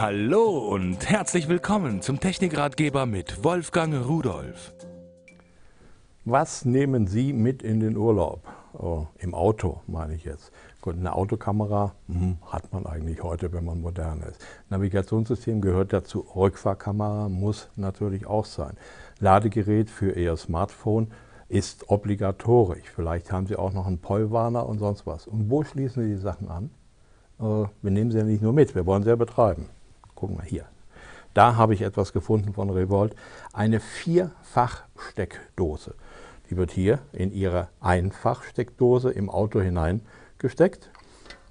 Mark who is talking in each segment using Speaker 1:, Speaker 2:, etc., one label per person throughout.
Speaker 1: Hallo und herzlich willkommen zum Technikratgeber mit Wolfgang Rudolf.
Speaker 2: Was nehmen Sie mit in den Urlaub? Oh, Im Auto meine ich jetzt. Gut, eine Autokamera hm, hat man eigentlich heute, wenn man modern ist. Navigationssystem gehört dazu. Rückfahrkamera muss natürlich auch sein. Ladegerät für Ihr Smartphone ist obligatorisch. Vielleicht haben Sie auch noch einen Pollwarner und sonst was. Und wo schließen Sie die Sachen an? Äh, wir nehmen sie ja nicht nur mit, wir wollen sie ja betreiben. Gucken wir hier. Da habe ich etwas gefunden von Revolt. Eine Vierfach-Steckdose. Die wird hier in ihre Einfachsteckdose im Auto hineingesteckt.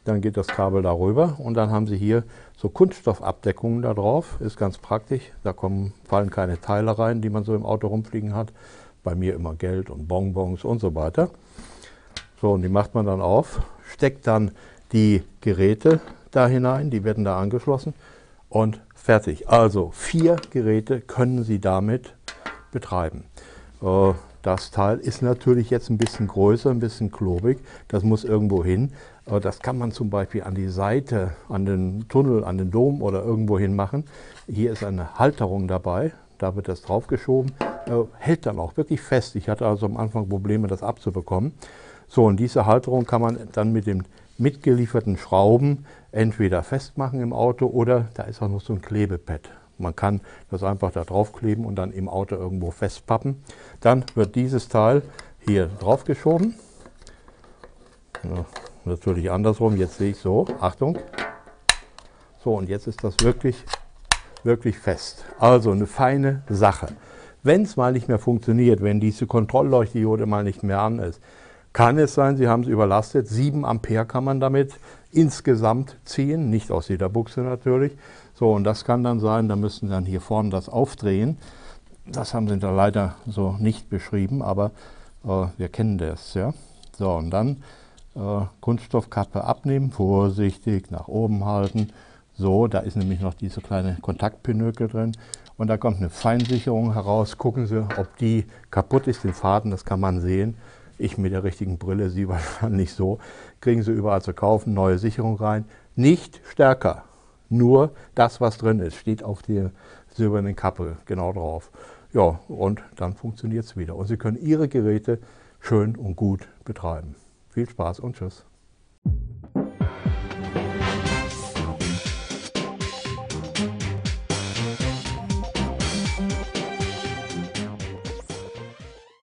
Speaker 2: Dann geht das Kabel darüber und dann haben Sie hier so Kunststoffabdeckungen da drauf. Ist ganz praktisch. Da kommen, fallen keine Teile rein, die man so im Auto rumfliegen hat. Bei mir immer Geld und Bonbons und so weiter. So, und die macht man dann auf, steckt dann die Geräte da hinein, die werden da angeschlossen und fertig. Also vier Geräte können Sie damit betreiben. Äh, das Teil ist natürlich jetzt ein bisschen größer, ein bisschen klobig. Das muss irgendwo hin. Das kann man zum Beispiel an die Seite, an den Tunnel, an den Dom oder irgendwo hin machen. Hier ist eine Halterung dabei. Da wird das draufgeschoben. Äh, hält dann auch wirklich fest. Ich hatte also am Anfang Probleme, das abzubekommen. So, und diese Halterung kann man dann mit dem mitgelieferten Schrauben entweder festmachen im Auto oder da ist auch noch so ein Klebepad. Man kann das einfach da drauf kleben und dann im Auto irgendwo festpappen. Dann wird dieses Teil hier drauf geschoben. Ja, natürlich andersrum, jetzt sehe ich so, Achtung. So, und jetzt ist das wirklich, wirklich fest. Also eine feine Sache. Wenn es mal nicht mehr funktioniert, wenn diese Kontrollleuchtdiode mal nicht mehr an ist, kann es sein, Sie haben es überlastet. 7 Ampere kann man damit insgesamt ziehen, nicht aus jeder Buchse natürlich. So, und das kann dann sein, da müssen Sie dann hier vorne das aufdrehen. Das haben Sie da leider so nicht beschrieben, aber äh, wir kennen das. Ja? So, und dann äh, Kunststoffkappe abnehmen, vorsichtig nach oben halten. So, da ist nämlich noch diese kleine Kontaktpinökel drin. Und da kommt eine Feinsicherung heraus. Gucken Sie, ob die kaputt ist, den Faden, das kann man sehen. Ich mit der richtigen Brille, Sie wahrscheinlich so. Kriegen Sie überall zu kaufen, neue Sicherung rein. Nicht stärker, nur das, was drin ist, steht auf der silbernen Kappe genau drauf. Ja, und dann funktioniert es wieder. Und Sie können Ihre Geräte schön und gut betreiben. Viel Spaß und Tschüss.